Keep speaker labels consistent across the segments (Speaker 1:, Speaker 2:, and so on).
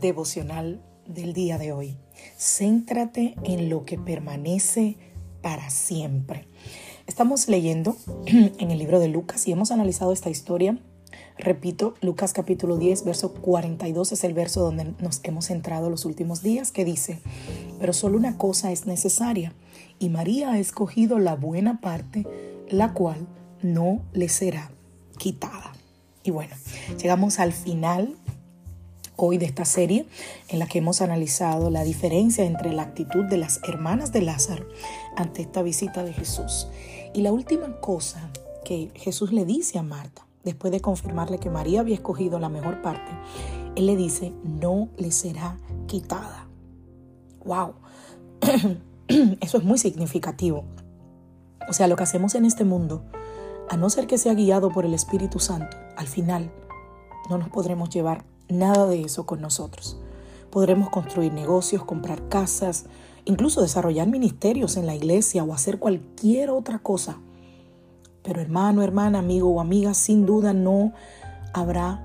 Speaker 1: Devocional del día de hoy. Céntrate en lo que permanece para siempre. Estamos leyendo en el libro de Lucas y hemos analizado esta historia. Repito, Lucas capítulo 10, verso 42 es el verso donde nos hemos centrado los últimos días, que dice, pero solo una cosa es necesaria, y María ha escogido la buena parte, la cual no le será quitada. Y bueno, llegamos al final hoy de esta serie en la que hemos analizado la diferencia entre la actitud de las hermanas de Lázaro ante esta visita de Jesús. Y la última cosa que Jesús le dice a Marta, después de confirmarle que María había escogido la mejor parte, Él le dice, no le será quitada. ¡Wow! Eso es muy significativo. O sea, lo que hacemos en este mundo, a no ser que sea guiado por el Espíritu Santo, al final no nos podremos llevar nada de eso con nosotros. Podremos construir negocios, comprar casas, incluso desarrollar ministerios en la iglesia o hacer cualquier otra cosa. Pero hermano, hermana, amigo o amiga, sin duda no habrá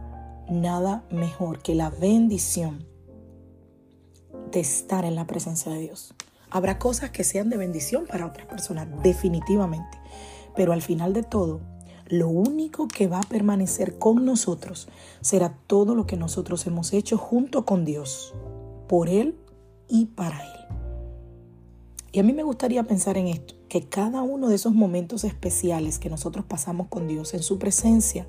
Speaker 1: nada mejor que la bendición de estar en la presencia de Dios. Habrá cosas que sean de bendición para otras personas, definitivamente. Pero al final de todo, lo único que va a permanecer con nosotros será todo lo que nosotros hemos hecho junto con Dios, por Él y para Él. Y a mí me gustaría pensar en esto, que cada uno de esos momentos especiales que nosotros pasamos con Dios en su presencia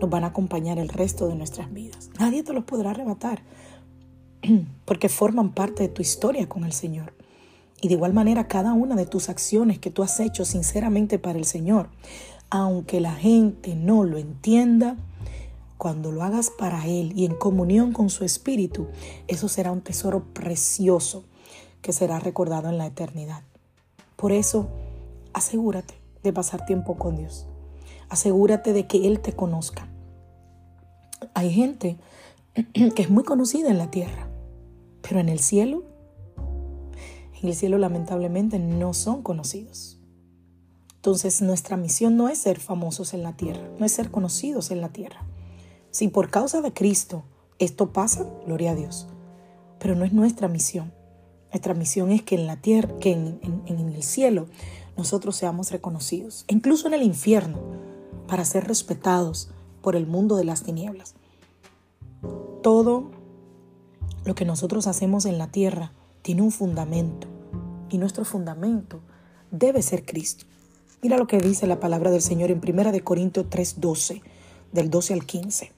Speaker 1: nos van a acompañar el resto de nuestras vidas. Nadie te los podrá arrebatar porque forman parte de tu historia con el Señor. Y de igual manera cada una de tus acciones que tú has hecho sinceramente para el Señor aunque la gente no lo entienda, cuando lo hagas para Él y en comunión con su Espíritu, eso será un tesoro precioso que será recordado en la eternidad. Por eso, asegúrate de pasar tiempo con Dios. Asegúrate de que Él te conozca. Hay gente que es muy conocida en la tierra, pero en el cielo, en el cielo lamentablemente no son conocidos. Entonces nuestra misión no es ser famosos en la tierra, no es ser conocidos en la tierra. Si por causa de Cristo esto pasa, gloria a Dios. Pero no es nuestra misión. Nuestra misión es que en la tierra, que en, en el cielo, nosotros seamos reconocidos, incluso en el infierno, para ser respetados por el mundo de las tinieblas. Todo lo que nosotros hacemos en la tierra tiene un fundamento y nuestro fundamento debe ser Cristo. Mira lo que dice la palabra del Señor en 1 de Corintios 3:12, del 12 al 15.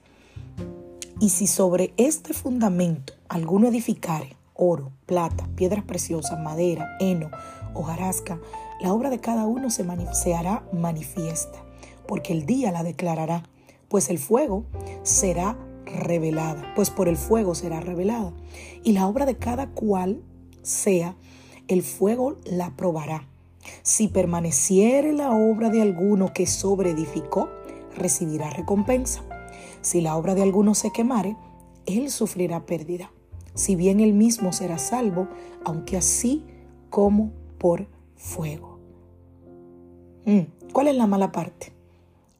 Speaker 1: Y si sobre este fundamento alguno edificare oro, plata, piedras preciosas, madera, heno, hojarasca, la obra de cada uno se, se hará manifiesta, porque el día la declarará, pues el fuego será revelada, pues por el fuego será revelada. Y la obra de cada cual sea, el fuego la probará. Si permaneciere la obra de alguno que sobreedificó, recibirá recompensa. Si la obra de alguno se quemare, él sufrirá pérdida. Si bien él mismo será salvo, aunque así como por fuego. Mm, ¿Cuál es la mala parte?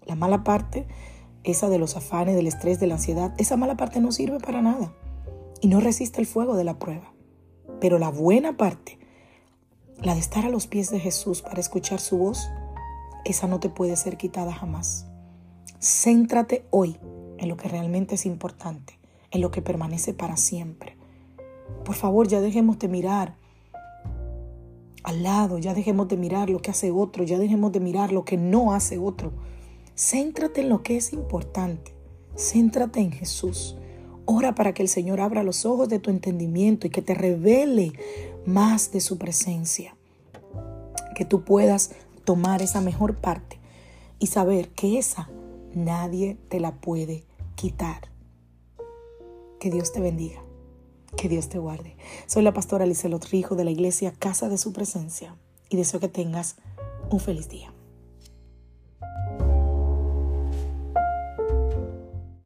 Speaker 1: La mala parte, esa de los afanes, del estrés, de la ansiedad, esa mala parte no sirve para nada y no resiste el fuego de la prueba. Pero la buena parte, la de estar a los pies de Jesús para escuchar su voz, esa no te puede ser quitada jamás. Céntrate hoy en lo que realmente es importante, en lo que permanece para siempre. Por favor, ya dejemos de mirar al lado, ya dejemos de mirar lo que hace otro, ya dejemos de mirar lo que no hace otro. Céntrate en lo que es importante. Céntrate en Jesús. Ora para que el Señor abra los ojos de tu entendimiento y que te revele más de su presencia. Que tú puedas tomar esa mejor parte y saber que esa nadie te la puede quitar. Que Dios te bendiga. Que Dios te guarde. Soy la pastora Lizelot Rijo de la iglesia Casa de Su Presencia y deseo que tengas un feliz día.